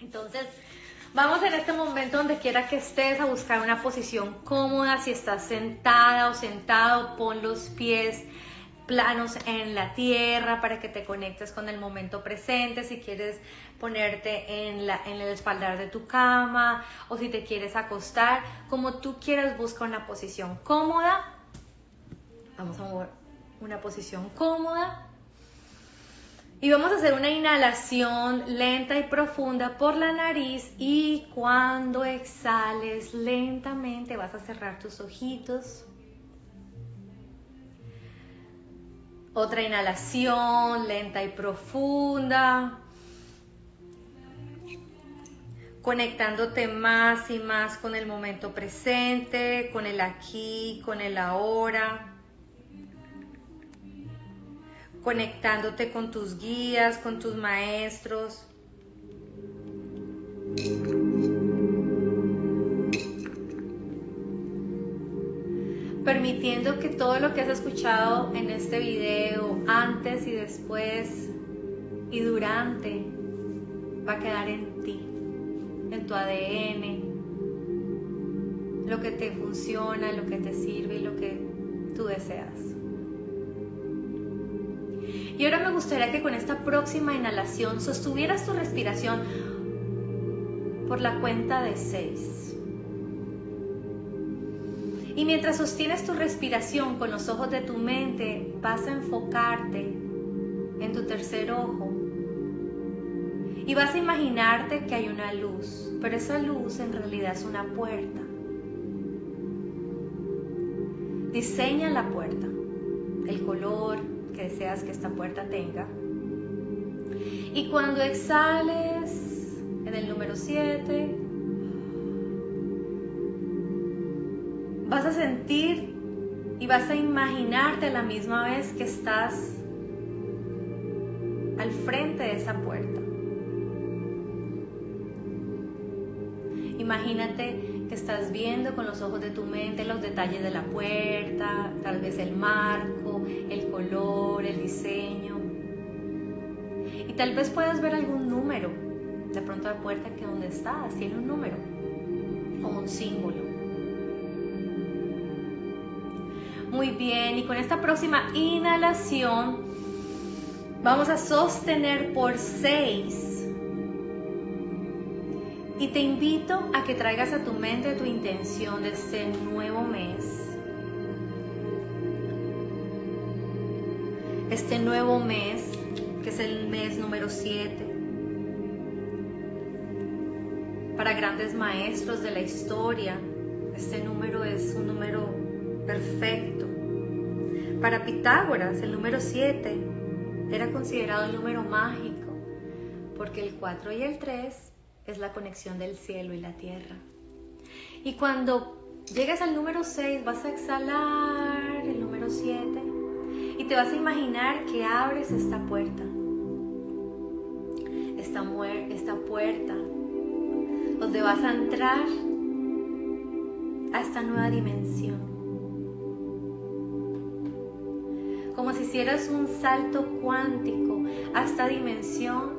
Entonces, vamos en este momento donde quiera que estés a buscar una posición cómoda. Si estás sentada o sentado, pon los pies planos en la tierra para que te conectes con el momento presente. Si quieres ponerte en, el espaldar de tu cama o si te quieres acostar, como tú quieras, busca una posición cómoda. Vamos a mover una posición cómoda. Y vamos a hacer una inhalación lenta y profunda por la nariz y cuando exhales lentamente vas a cerrar tus ojitos. Otra inhalación lenta y profunda. Conectándote más y más con el momento presente, con el aquí, con el ahora conectándote con tus guías, con tus maestros. Permitiendo que todo lo que has escuchado en este video, antes y después y durante, va a quedar en ti, en tu ADN, lo que te funciona, lo que te sirve y lo que tú deseas. Y ahora me gustaría que con esta próxima inhalación sostuvieras tu respiración por la cuenta de 6. Y mientras sostienes tu respiración con los ojos de tu mente, vas a enfocarte en tu tercer ojo. Y vas a imaginarte que hay una luz, pero esa luz en realidad es una puerta. Diseña la puerta, el color, que deseas que esta puerta tenga. Y cuando exhales en el número 7, vas a sentir y vas a imaginarte a la misma vez que estás al frente de esa puerta. Imagínate que estás viendo con los ojos de tu mente los detalles de la puerta, tal vez el marco, color, el diseño. Y tal vez puedas ver algún número. De pronto la puerta que donde estás tiene un número o un símbolo. Muy bien, y con esta próxima inhalación vamos a sostener por 6 y te invito a que traigas a tu mente tu intención de este nuevo mes. Este nuevo mes, que es el mes número 7. Para grandes maestros de la historia, este número es un número perfecto. Para Pitágoras, el número 7 era considerado el número mágico, porque el 4 y el 3 es la conexión del cielo y la tierra. Y cuando llegues al número 6, vas a exhalar el número 7 y te vas a imaginar que abres esta puerta. Esta, esta puerta donde vas a entrar a esta nueva dimensión. Como si hicieras un salto cuántico a esta dimensión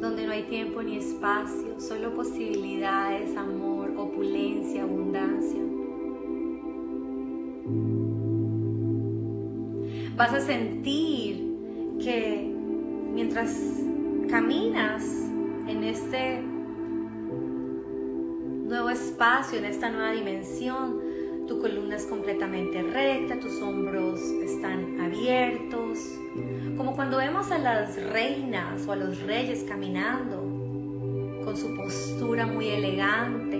donde no hay tiempo ni espacio, solo posibilidades, amor, opulencia, abundancia. Vas a sentir que mientras caminas en este nuevo espacio, en esta nueva dimensión, tu columna es completamente recta, tus hombros están abiertos, como cuando vemos a las reinas o a los reyes caminando con su postura muy elegante,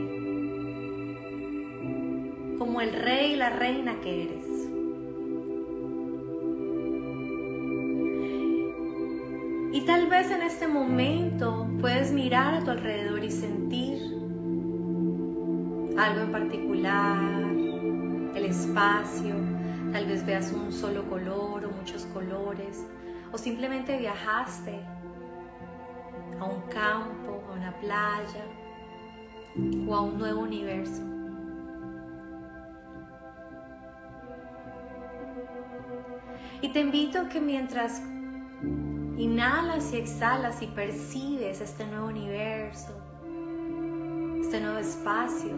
como el rey y la reina que eres. Y tal vez en este momento puedes mirar a tu alrededor y sentir algo en particular, el espacio, tal vez veas un solo color o muchos colores, o simplemente viajaste a un campo, a una playa o a un nuevo universo. Y te invito a que mientras Inhalas y exhalas y percibes este nuevo universo, este nuevo espacio.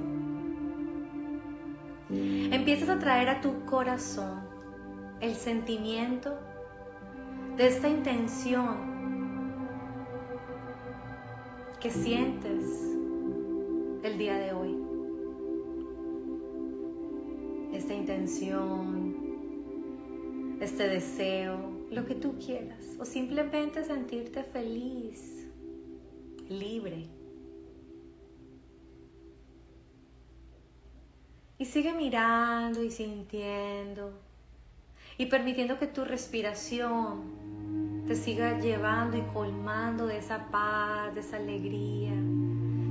Empiezas a traer a tu corazón el sentimiento de esta intención que sientes el día de hoy. Esta intención, este deseo, lo que tú quieras, o simplemente sentirte feliz, libre. Y sigue mirando y sintiendo y permitiendo que tu respiración te siga llevando y colmando de esa paz, de esa alegría,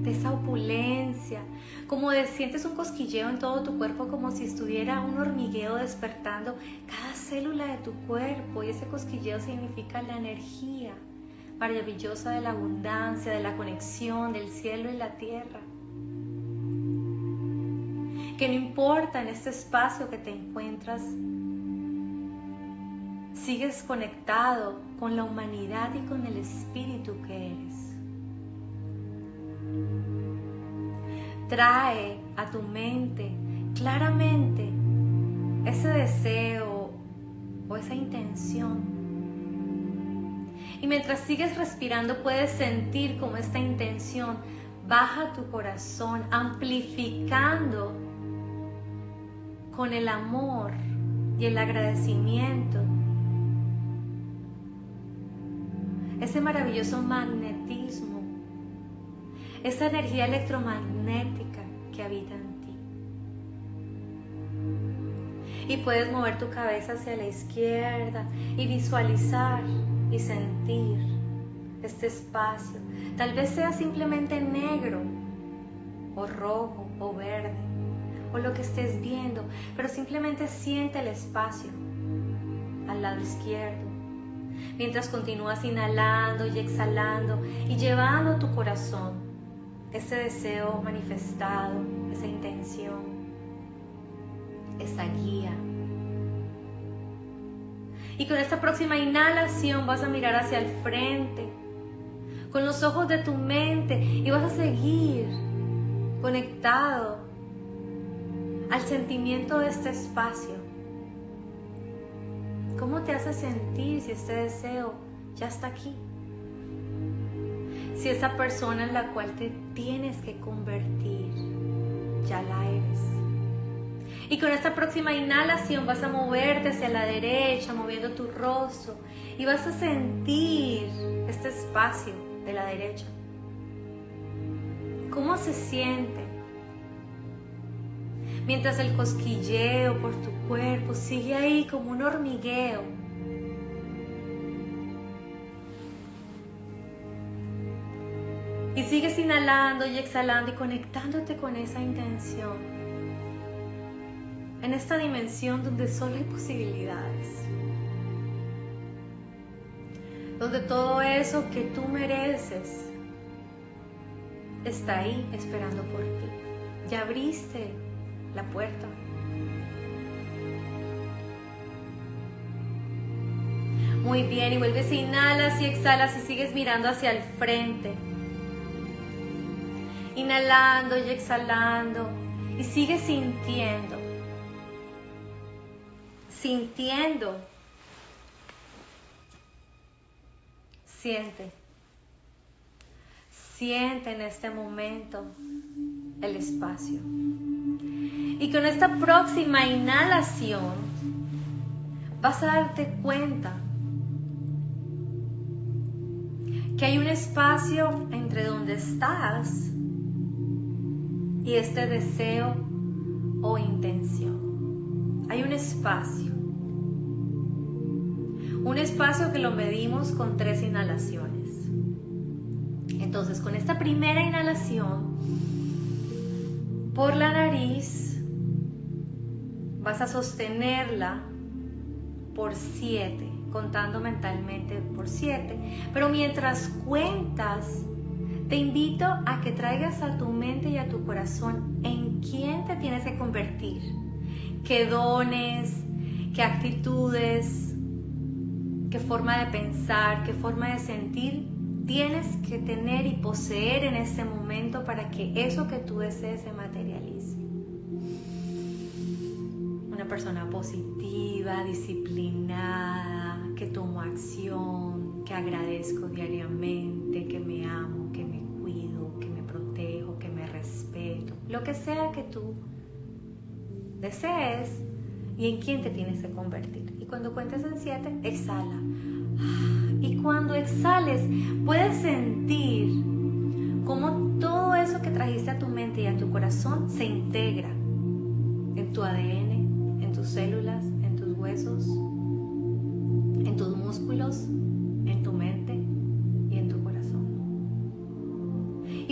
de esa opulencia, como de, sientes un cosquilleo en todo tu cuerpo, como si estuviera un hormigueo despertando cada célula de tu cuerpo y ese cosquilleo significa la energía maravillosa de la abundancia, de la conexión del cielo y la tierra. Que no importa en este espacio que te encuentras, sigues conectado con la humanidad y con el espíritu que Trae a tu mente claramente ese deseo o esa intención. Y mientras sigues respirando puedes sentir como esta intención baja tu corazón, amplificando con el amor y el agradecimiento ese maravilloso magnetismo, esa energía electromagnética que habita en ti. Y puedes mover tu cabeza hacia la izquierda y visualizar y sentir este espacio. Tal vez sea simplemente negro o rojo o verde o lo que estés viendo, pero simplemente siente el espacio al lado izquierdo mientras continúas inhalando y exhalando y llevando tu corazón ese deseo manifestado, esa intención, esa guía. Y con esta próxima inhalación vas a mirar hacia el frente, con los ojos de tu mente y vas a seguir conectado al sentimiento de este espacio ¿Cómo te hace sentir si este deseo ya está aquí? Si esa persona en la cual te tienes que convertir ya la eres. Y con esta próxima inhalación vas a moverte hacia la derecha, moviendo tu rostro y vas a sentir este espacio de la derecha. ¿Cómo se siente? mientras el cosquilleo por tu cuerpo sigue ahí como un hormigueo. Y sigues inhalando y exhalando y conectándote con esa intención. En esta dimensión donde solo hay posibilidades. Donde todo eso que tú mereces está ahí esperando por ti. Ya abriste la puerta. Muy bien, y vuelves, inhalas y exhalas y sigues mirando hacia el frente. Inhalando y exhalando y sigues sintiendo. Sintiendo. Siente. Siente en este momento el espacio. Y con esta próxima inhalación vas a darte cuenta que hay un espacio entre donde estás y este deseo o intención. Hay un espacio. Un espacio que lo medimos con tres inhalaciones. Entonces, con esta primera inhalación por la nariz, Vas a sostenerla por siete, contando mentalmente por siete. Pero mientras cuentas, te invito a que traigas a tu mente y a tu corazón en quién te tienes que convertir, qué dones, qué actitudes, qué forma de pensar, qué forma de sentir tienes que tener y poseer en este momento para que eso que tú desees se materialice. Una persona positiva, disciplinada, que tomo acción, que agradezco diariamente, que me amo, que me cuido, que me protejo, que me respeto. Lo que sea que tú desees y en quién te tienes que convertir. Y cuando cuentes en siete, exhala. Y cuando exhales, puedes sentir cómo todo eso que trajiste a tu mente y a tu corazón se integra en tu ADN, en tus células, en tus huesos, en tus músculos,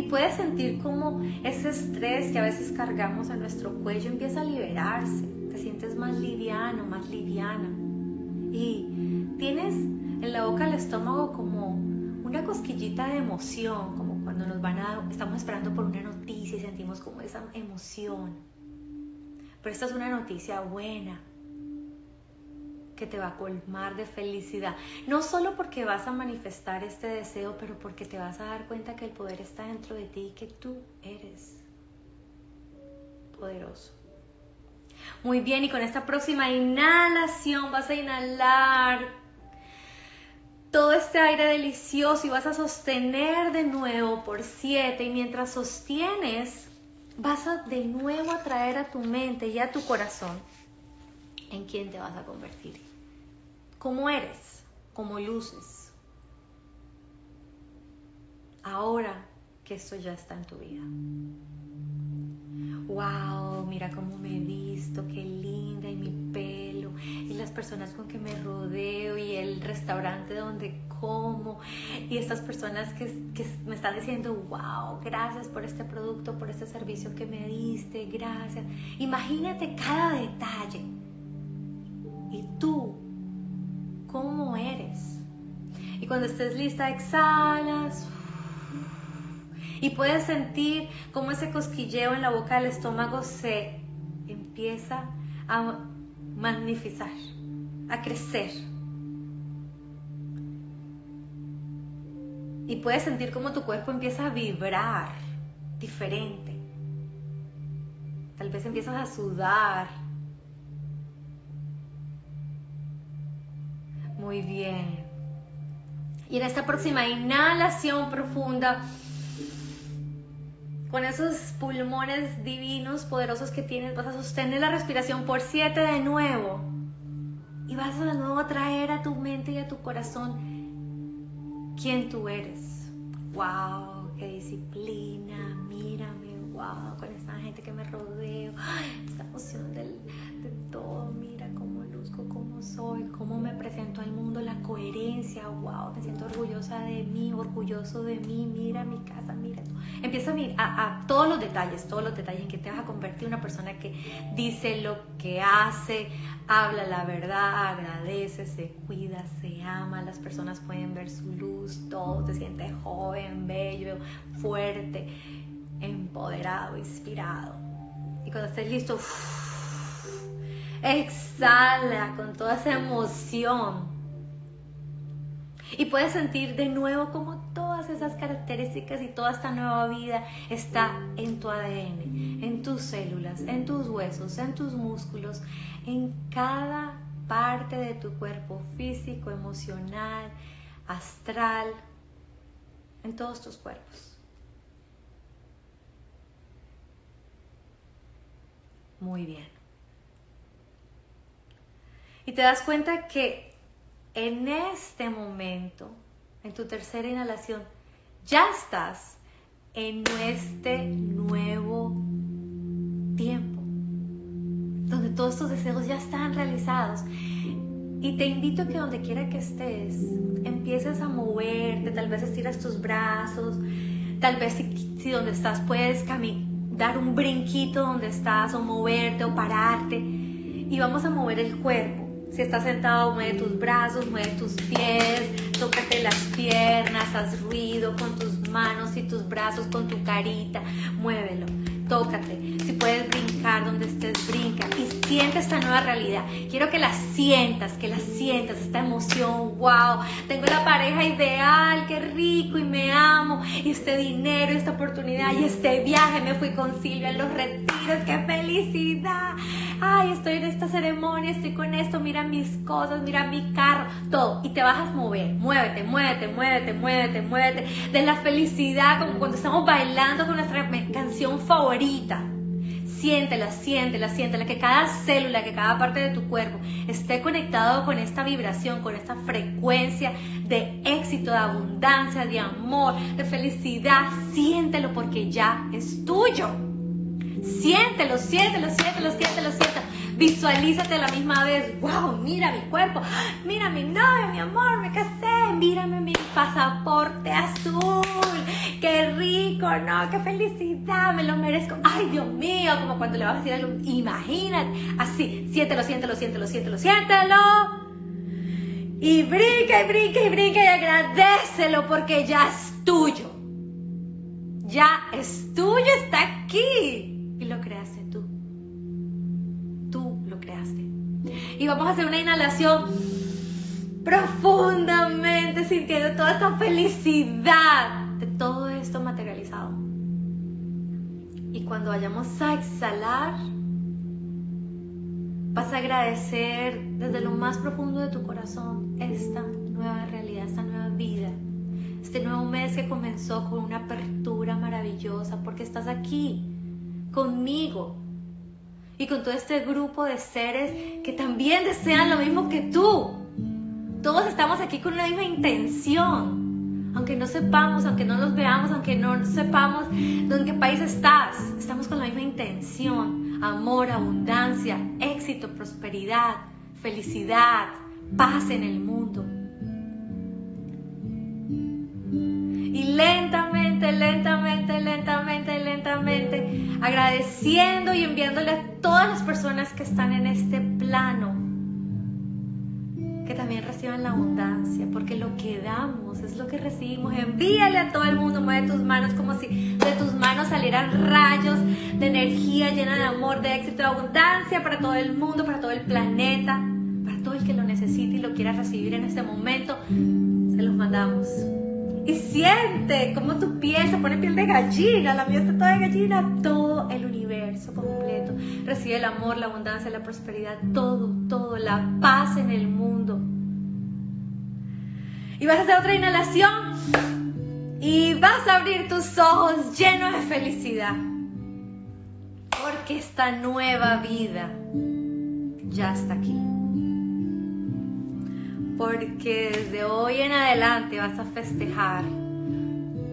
puedes sentir cómo ese estrés que a veces cargamos en nuestro cuello empieza a liberarse sientes más liviano, más liviana. Y tienes en la boca el estómago como una cosquillita de emoción, como cuando nos van a, estamos esperando por una noticia y sentimos como esa emoción. Pero esta es una noticia buena que te va a colmar de felicidad. No solo porque vas a manifestar este deseo, pero porque te vas a dar cuenta que el poder está dentro de ti y que tú eres poderoso. Muy bien, y con esta próxima inhalación vas a inhalar todo este aire delicioso y vas a sostener de nuevo por siete. Y mientras sostienes, vas a de nuevo a traer a tu mente y a tu corazón en quién te vas a convertir. ¿Cómo eres? ¿Cómo luces? Ahora que esto ya está en tu vida wow, mira cómo me he visto, qué linda y mi pelo, y las personas con que me rodeo y el restaurante donde como, y estas personas que, que me están diciendo, wow, gracias por este producto, por este servicio que me diste, gracias. Imagínate cada detalle. Y tú, ¿cómo eres? Y cuando estés lista, exhalas y puedes sentir cómo ese cosquilleo en la boca del estómago se empieza a magnificar, a crecer. Y puedes sentir cómo tu cuerpo empieza a vibrar diferente. Tal vez empiezas a sudar. Muy bien. Y en esta próxima inhalación profunda, con esos pulmones divinos, poderosos que tienes, vas a sostener la respiración por siete de nuevo. Y vas a de nuevo a traer a tu mente y a tu corazón quién tú eres. ¡Wow! ¡Qué disciplina! Mírame, wow, con esta gente que me rodeo, esta emoción de todo, mira cómo luzco, cómo soy, cómo me presento al mundo, la coherencia, wow, me siento orgullosa de mí, orgulloso de mí, mira mi casa, mira. Empieza a, a, todos los detalles, todos los detalles en que te vas a convertir en una persona que dice lo que hace, habla la verdad, agradece, se cuida, se ama, las personas pueden ver su luz, todo, te sientes joven, bello, fuerte, empoderado, inspirado. Y cuando estés listo, exhala con toda esa emoción. Y puedes sentir de nuevo como todas esas características y toda esta nueva vida está en tu ADN, en tus células, en tus huesos, en tus músculos, en cada parte de tu cuerpo físico, emocional, astral, en todos tus cuerpos. Muy bien. Y te das cuenta que en este momento, en tu tercera inhalación, ya estás en este nuevo tiempo, donde todos tus deseos ya están realizados. Y te invito a que donde quiera que estés, empieces a moverte, tal vez estiras tus brazos, tal vez si, donde estás puedes dar un brinquito donde estás o moverte o pararte y vamos a mover el cuerpo. Si estás sentado, mueve tus brazos, mueve tus pies, tócate las piernas, haz ruido con tus manos y tus brazos, con tu carita, muévelo. Tócate. Si puedes brincar donde estés, brinca y siente esta nueva realidad. Quiero que la sientas, que la sientas, esta emoción, wow, tengo la pareja ideal, qué rico y me amo, y este dinero, esta oportunidad y este viaje, me fui con Silvia en los retiros, qué felicidad. Ay, estoy en esta ceremonia, estoy con esto, mira mis cosas, mira mi carro, todo. Y te vas a mover, muévete, muévete, muévete, muévete, muévete. De la felicidad, como cuando estamos bailando con nuestra canción favorita. Siéntela, siéntela, siéntela, que cada célula, que cada parte de tu cuerpo esté conectado con esta vibración, con esta frecuencia de éxito, de abundancia, de amor, de felicidad. Siéntelo porque ya es tuyo. Siéntelo, siéntelo, siéntelo, siéntelo, siéntelo. Visualízate a la misma vez. ¡Wow! Mira mi cuerpo. Mira mi novio, mi amor, me casé. Mírame mi pasaporte azul. ¡Qué rico! ¡No! ¡Qué felicidad! Me lo merezco. ¡Ay, Dios mío! Como cuando le vas a decir algo. Imagínate. Así. Siéntelo, siéntelo, siéntelo, siéntelo, siéntelo. Y brinca y brinca y brinca y agradecelo porque ya es tuyo. Ya es tuyo, está aquí vamos a hacer una inhalación profundamente sintiendo toda esta felicidad de todo esto materializado. Y cuando vayamos a exhalar, vas a agradecer desde lo más profundo de tu corazón esta nueva realidad, esta nueva vida, este nuevo mes que comenzó con una apertura maravillosa, porque estás aquí conmigo y con todo este grupo de seres que también desean lo mismo que tú. Todos estamos aquí con la misma intención. Aunque no sepamos, aunque no los veamos, aunque no sepamos en qué país estás, estamos con la misma intención. Amor, abundancia, éxito, prosperidad, felicidad, paz en el mundo. Y lentamente, lentamente, lentamente, lentamente, agradeciendo y enviándole a todas las personas que están en este plano, que también reciban la abundancia, porque lo que damos es lo que recibimos. Envíale a todo el mundo, mueve tus manos como si de tus manos salieran rayos de energía llena de amor, de éxito, de abundancia para todo el mundo, para todo el planeta, para todo el que lo necesite y lo quiera recibir en este momento. Se los mandamos y siente como tu piel se pone piel de gallina, la mía está toda de gallina, todo el universo completo. Recibe el amor, la abundancia, la prosperidad, todo, todo, la paz en el mundo. Y vas a hacer otra inhalación y vas a abrir tus ojos llenos de felicidad. Porque esta nueva vida ya está aquí porque desde hoy en adelante vas a festejar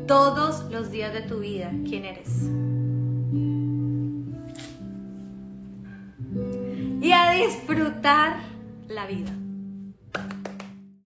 todos los días de tu vida quién eres. Y a disfrutar la vida.